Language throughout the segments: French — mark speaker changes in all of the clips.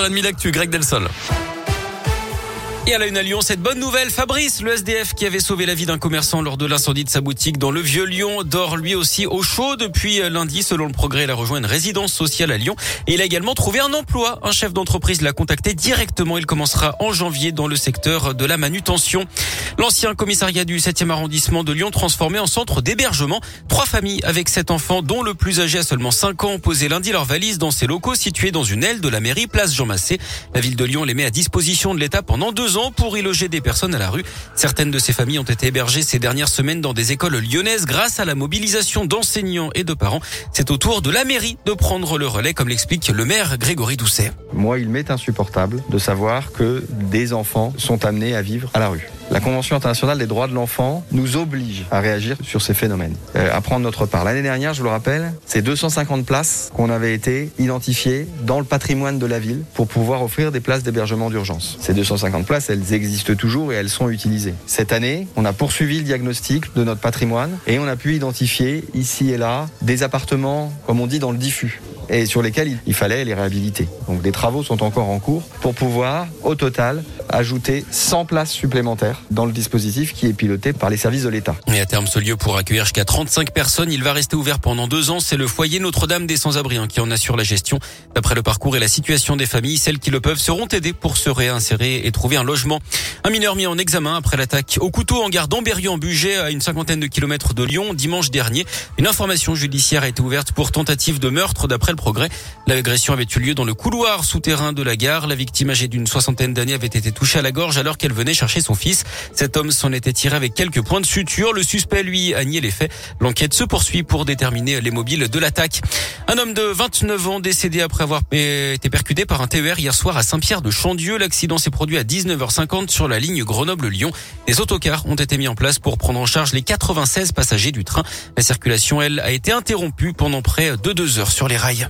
Speaker 1: La demi d'actu, Greg Delsol. Et à la une à Lyon, cette bonne nouvelle, Fabrice, le SDF qui avait sauvé la vie d'un commerçant lors de l'incendie de sa boutique dans le Vieux Lyon, dort lui aussi au chaud depuis lundi. Selon le progrès, il a rejoint une résidence sociale à Lyon et il a également trouvé un emploi. Un chef d'entreprise l'a contacté directement. Il commencera en janvier dans le secteur de la manutention. L'ancien commissariat du 7e arrondissement de Lyon transformé en centre d'hébergement. Trois familles avec sept enfants, dont le plus âgé a seulement 5 ans, ont posé lundi leurs valises dans ces locaux situés dans une aile de la mairie, place Jean Massé. La ville de Lyon les met à disposition de l'État pendant deux ans pour y loger des personnes à la rue. Certaines de ces familles ont été hébergées ces dernières semaines dans des écoles lyonnaises grâce à la mobilisation d'enseignants et de parents. C'est au tour de la mairie de prendre le relais, comme l'explique le maire Grégory Doucet.
Speaker 2: Moi, il m'est insupportable de savoir que des enfants sont amenés à vivre à la rue. La Convention internationale des droits de l'enfant nous oblige à réagir sur ces phénomènes, euh, à prendre notre part. L'année dernière, je vous le rappelle, c'est 250 places qu'on avait été identifiées dans le patrimoine de la ville pour pouvoir offrir des places d'hébergement d'urgence. Ces 250 places, elles existent toujours et elles sont utilisées. Cette année, on a poursuivi le diagnostic de notre patrimoine et on a pu identifier ici et là des appartements, comme on dit, dans le diffus et sur lesquels il fallait les réhabiliter. Donc des travaux sont encore en cours pour pouvoir, au total, ajouter 100 places supplémentaires dans le dispositif qui est piloté par les services de l'État.
Speaker 1: Et à terme, ce lieu pourra accueillir jusqu'à 35 personnes. Il va rester ouvert pendant deux ans. C'est le foyer Notre-Dame des Sans-Abri hein, qui en assure la gestion. D'après le parcours et la situation des familles, celles qui le peuvent seront aidées pour se réinsérer et trouver un logement. Un mineur mis en examen après l'attaque au couteau en gare d'Amberieu en Bugey à une cinquantaine de kilomètres de Lyon dimanche dernier. Une information judiciaire a été ouverte pour tentative de meurtre d'après le progrès. L'agression avait eu lieu dans le couloir souterrain de la gare. La victime âgée d'une soixantaine d'années avait été touchée à la gorge alors qu'elle venait chercher son fils. Cet homme s'en était tiré avec quelques points de suture. Le suspect, lui, a nié les faits. L'enquête se poursuit pour déterminer les mobiles de l'attaque. Un homme de 29 ans décédé après avoir été percuté par un TER hier soir à Saint-Pierre de Chandieu. L'accident s'est produit à 19h50 sur la ligne Grenoble-Lyon. Les autocars ont été mis en place pour prendre en charge les 96 passagers du train. La circulation, elle, a été interrompue pendant près de deux heures sur les rails.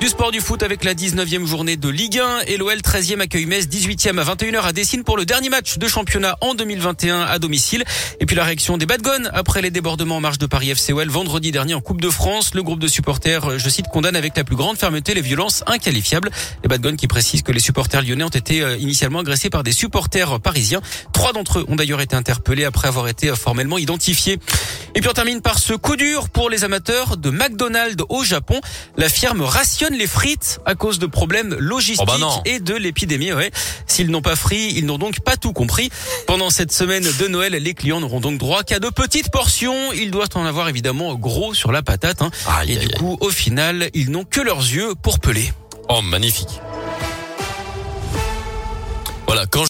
Speaker 1: Du sport du foot avec la 19e journée de Ligue 1 et l'OL 13e accueille Metz 18e à 21h à Dessine pour le dernier match de championnat en 2021 à domicile. Et puis la réaction des Badgones après les débordements en marche de Paris FCOL vendredi dernier en Coupe de France. Le groupe de supporters, je cite, condamne avec la plus grande fermeté les violences inqualifiables. Les Badgones qui précisent que les supporters lyonnais ont été euh, initialement agressés par des supporters parisiens. Trois d'entre eux ont d'ailleurs été interpellés après avoir été euh, formellement identifiés. Et puis on termine par ce coup dur pour les amateurs de McDonald's au Japon. La firme rationne les frites à cause de problèmes logistiques
Speaker 3: oh bah
Speaker 1: et de l'épidémie. Ouais. S'ils n'ont pas frit, ils n'ont donc pas tout compris. Pendant cette semaine de Noël, les clients n'auront donc droit qu'à de petites portions. Ils doivent en avoir évidemment gros sur la patate. Hein. Et du coup, au final, ils n'ont que leurs yeux pour peler.
Speaker 3: Oh, magnifique. Voilà, quand